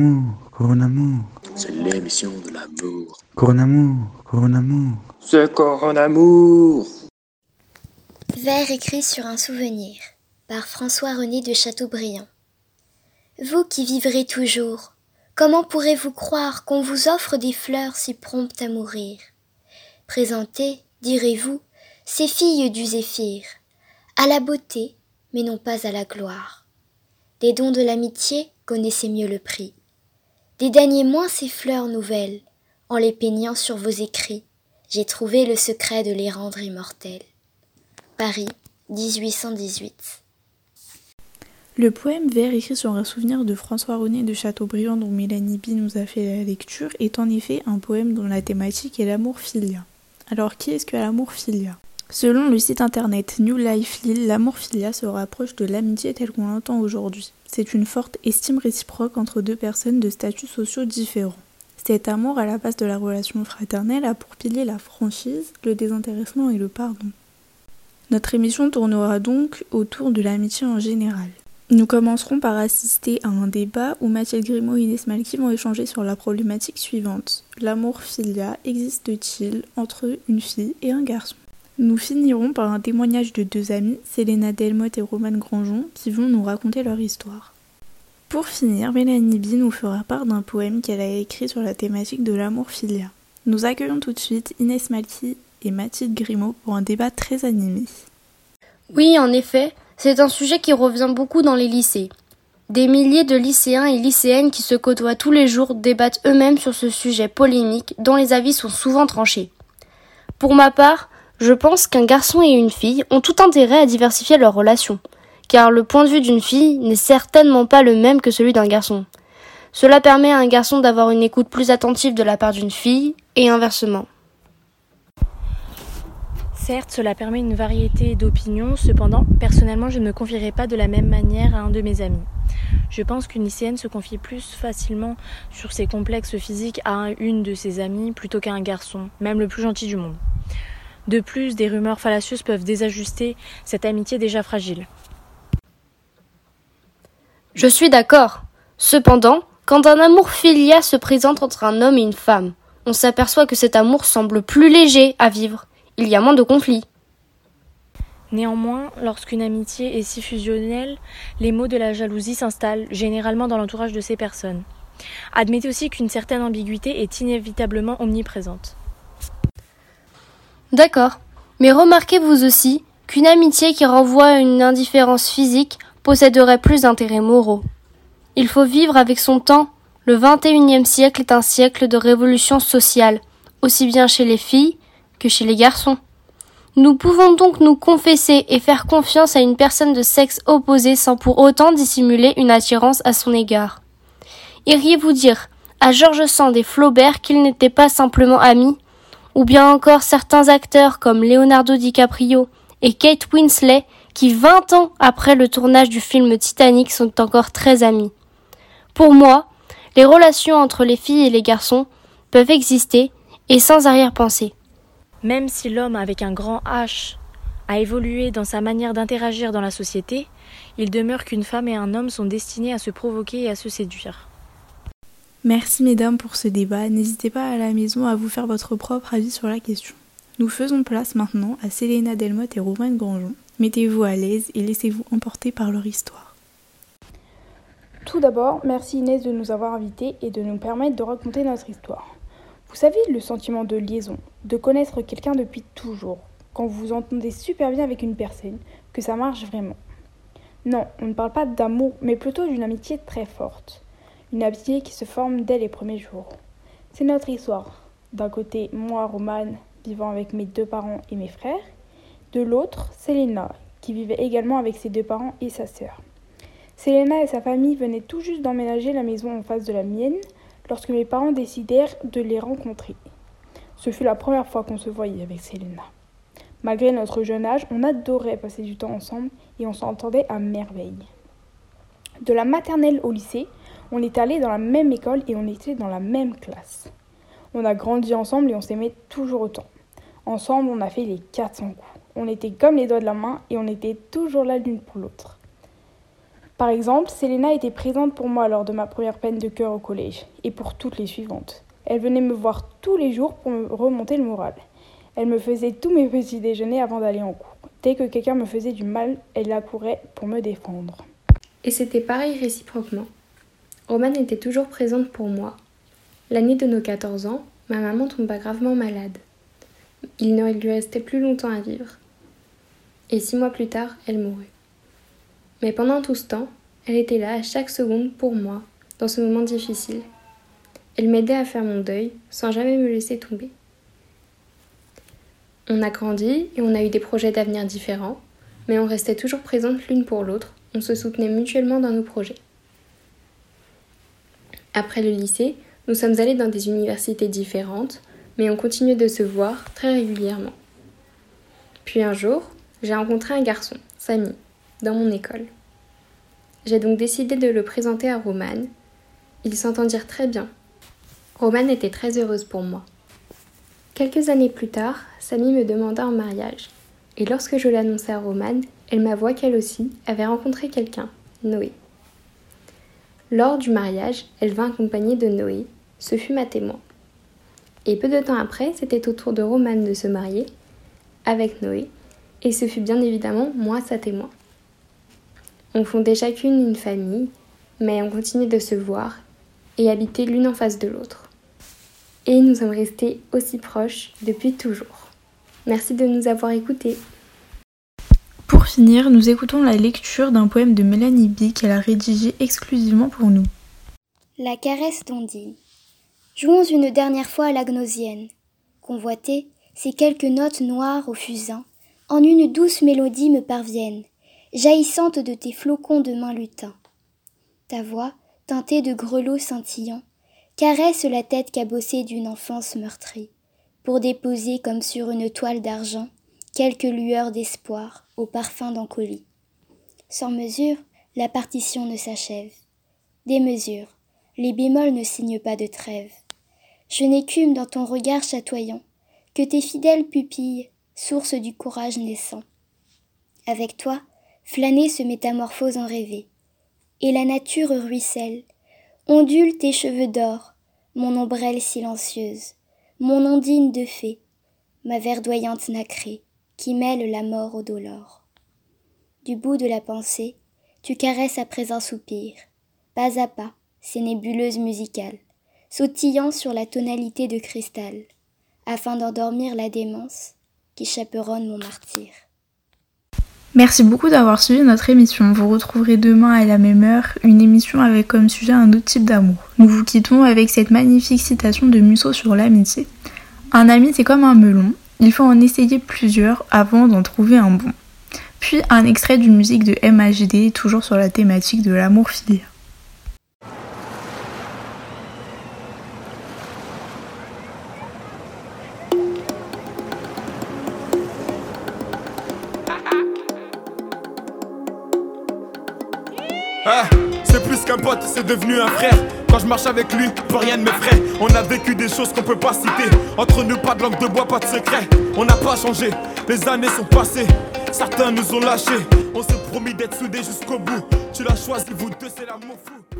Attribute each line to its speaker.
Speaker 1: Amour.
Speaker 2: C'est l'émission de l'amour.
Speaker 1: Coronamour, Coronamour.
Speaker 2: C'est Coronamour.
Speaker 3: Vers écrit sur un souvenir par François-René de Chateaubriand. Vous qui vivrez toujours, comment pourrez-vous croire qu'on vous offre des fleurs si promptes à mourir? Présentez, direz-vous, ces filles du zéphyr, à la beauté, mais non pas à la gloire. Des dons de l'amitié, connaissez mieux le prix. Dédaignez moins ces fleurs nouvelles, en les peignant sur vos écrits, j'ai trouvé le secret de les rendre immortelles. Paris, 1818.
Speaker 4: Le poème Vers écrit sur un souvenir de François-René de Chateaubriand dont Mélanie B nous a fait la lecture est en effet un poème dont la thématique est l'amour filia. Alors qui est-ce que l'amour filia? Selon le site internet New Life Lille, l'amour filia se rapproche de l'amitié telle qu'on l'entend aujourd'hui. C'est une forte estime réciproque entre deux personnes de statuts sociaux différents. Cet amour à la base de la relation fraternelle a pour pilier la franchise, le désintéressement et le pardon. Notre émission tournera donc autour de l'amitié en général. Nous commencerons par assister à un débat où Mathilde Grimaud et Inès Malky vont échanger sur la problématique suivante. L'amour filia existe-t-il entre une fille et un garçon? Nous finirons par un témoignage de deux amis, Selena Delmotte et Romane Grandjean, qui vont nous raconter leur histoire. Pour finir, Mélanie B nous fera part d'un poème qu'elle a écrit sur la thématique de l'amour filia. Nous accueillons tout de suite Inès Malky et Mathilde Grimaud pour un débat très animé.
Speaker 5: Oui, en effet, c'est un sujet qui revient beaucoup dans les lycées. Des milliers de lycéens et lycéennes qui se côtoient tous les jours débattent eux-mêmes sur ce sujet polémique dont les avis sont souvent tranchés. Pour ma part, je pense qu'un garçon et une fille ont tout intérêt à diversifier leurs relations, car le point de vue d'une fille n'est certainement pas le même que celui d'un garçon. Cela permet à un garçon d'avoir une écoute plus attentive de la part d'une fille, et inversement.
Speaker 6: Certes, cela permet une variété d'opinions, cependant, personnellement, je ne me confierai pas de la même manière à un de mes amis. Je pense qu'une lycéenne se confie plus facilement sur ses complexes physiques à une de ses amies plutôt qu'à un garçon, même le plus gentil du monde. De plus, des rumeurs fallacieuses peuvent désajuster cette amitié déjà fragile.
Speaker 5: Je suis d'accord. Cependant, quand un amour filia se présente entre un homme et une femme, on s'aperçoit que cet amour semble plus léger à vivre il y a moins de conflits.
Speaker 6: Néanmoins, lorsqu'une amitié est si fusionnelle, les maux de la jalousie s'installent généralement dans l'entourage de ces personnes. Admettez aussi qu'une certaine ambiguïté est inévitablement omniprésente.
Speaker 5: D'accord, mais remarquez vous aussi qu'une amitié qui renvoie à une indifférence physique posséderait plus d'intérêts moraux. Il faut vivre avec son temps. Le XXIe siècle est un siècle de révolution sociale, aussi bien chez les filles que chez les garçons. Nous pouvons donc nous confesser et faire confiance à une personne de sexe opposé sans pour autant dissimuler une attirance à son égard. Iriez-vous dire à George Sand et Flaubert qu'ils n'étaient pas simplement amis, ou bien encore certains acteurs comme Leonardo DiCaprio et Kate Winslet qui vingt ans après le tournage du film Titanic sont encore très amis. Pour moi, les relations entre les filles et les garçons peuvent exister et sans arrière-pensée.
Speaker 6: Même si l'homme avec un grand H a évolué dans sa manière d'interagir dans la société, il demeure qu'une femme et un homme sont destinés à se provoquer et à se séduire.
Speaker 4: Merci mesdames pour ce débat. N'hésitez pas à la maison à vous faire votre propre avis sur la question. Nous faisons place maintenant à Selena Delmotte et Romain Grandjean. Mettez-vous à l'aise et laissez-vous emporter par leur histoire.
Speaker 7: Tout d'abord, merci Inès de nous avoir invités et de nous permettre de raconter notre histoire. Vous savez le sentiment de liaison, de connaître quelqu'un depuis toujours, quand vous vous entendez super bien avec une personne, que ça marche vraiment. Non, on ne parle pas d'amour, mais plutôt d'une amitié très forte. Une amitié qui se forme dès les premiers jours. C'est notre histoire. D'un côté, moi, Romane, vivant avec mes deux parents et mes frères. De l'autre, Selena, qui vivait également avec ses deux parents et sa sœur. Selena et sa famille venaient tout juste d'emménager la maison en face de la mienne, lorsque mes parents décidèrent de les rencontrer. Ce fut la première fois qu'on se voyait avec Selena. Malgré notre jeune âge, on adorait passer du temps ensemble et on s'entendait à merveille. De la maternelle au lycée, on est allé dans la même école et on était dans la même classe. On a grandi ensemble et on s'aimait toujours autant. Ensemble, on a fait les 400 coups. On était comme les doigts de la main et on était toujours là l'une pour l'autre. Par exemple, Selena était présente pour moi lors de ma première peine de cœur au collège et pour toutes les suivantes. Elle venait me voir tous les jours pour me remonter le moral. Elle me faisait tous mes petits déjeuners avant d'aller en cours. Dès que quelqu'un me faisait du mal, elle accourait pour me défendre.
Speaker 8: Et c'était pareil réciproquement. Romane était toujours présente pour moi. L'année de nos 14 ans, ma maman tomba gravement malade. Il ne lui restait plus longtemps à vivre. Et six mois plus tard, elle mourut. Mais pendant tout ce temps, elle était là à chaque seconde pour moi, dans ce moment difficile. Elle m'aidait à faire mon deuil, sans jamais me laisser tomber. On a grandi et on a eu des projets d'avenir différents, mais on restait toujours présentes l'une pour l'autre, on se soutenait mutuellement dans nos projets. Après le lycée, nous sommes allés dans des universités différentes, mais on continue de se voir très régulièrement. Puis un jour, j'ai rencontré un garçon, Samy, dans mon école. J'ai donc décidé de le présenter à Romane. Ils s'entendirent très bien. Romane était très heureuse pour moi. Quelques années plus tard, Samy me demanda en mariage. Et lorsque je l'annonçai à Romane, elle m'avoua qu'elle aussi avait rencontré quelqu'un, Noé. Lors du mariage, elle vint accompagnée de Noé. Ce fut ma témoin. Et peu de temps après, c'était au tour de Romane de se marier avec Noé, et ce fut bien évidemment moi sa témoin. On fondait chacune une famille, mais on continuait de se voir et habiter l'une en face de l'autre. Et nous sommes restés aussi proches depuis toujours. Merci de nous avoir écoutés.
Speaker 4: Finir, nous écoutons la lecture d'un poème de Mélanie B qu'elle a rédigé exclusivement pour nous.
Speaker 3: La caresse d'Ondine. Jouons une dernière fois à la gnosienne. Convoitée, ces quelques notes noires au fusain, en une douce mélodie me parviennent, jaillissante de tes flocons de main lutin. Ta voix, teintée de grelots scintillants, caresse la tête cabossée d'une enfance meurtrie, pour déposer comme sur une toile d'argent quelques lueurs d'espoir au parfum d'encolie. Sans mesure, la partition ne s'achève. Des mesures, les bémols ne signent pas de trêve. Je n'écume dans ton regard chatoyant que tes fidèles pupilles, source du courage naissant. Avec toi, flâner se métamorphose en rêver, et la nature ruisselle, ondule tes cheveux d'or, mon ombrelle silencieuse, mon ondine de fée, ma verdoyante nacrée, qui mêle la mort au dolore. Du bout de la pensée, tu caresses après un soupir, pas à pas, ces nébuleuses musicales, sautillant sur la tonalité de cristal, afin d'endormir la démence qui chaperonne mon martyr.
Speaker 4: Merci beaucoup d'avoir suivi notre émission. Vous retrouverez demain à la même heure une émission avec comme sujet un autre type d'amour. Nous vous quittons avec cette magnifique citation de Musso sur l'amitié. Un ami c'est comme un melon, il faut en essayer plusieurs avant d'en trouver un bon. Puis un extrait d'une musique de MHD toujours sur la thématique de l'amour filial.
Speaker 9: Qu'un pote, c'est devenu un frère. Quand je marche avec lui, plus rien ne m'effraie. On a vécu des choses qu'on peut pas citer. Entre nous, pas de langue de bois, pas de secret. On n'a pas changé, les années sont passées. Certains nous ont lâchés. On s'est promis d'être soudés jusqu'au bout. Tu l'as choisi, vous deux, c'est l'amour fou.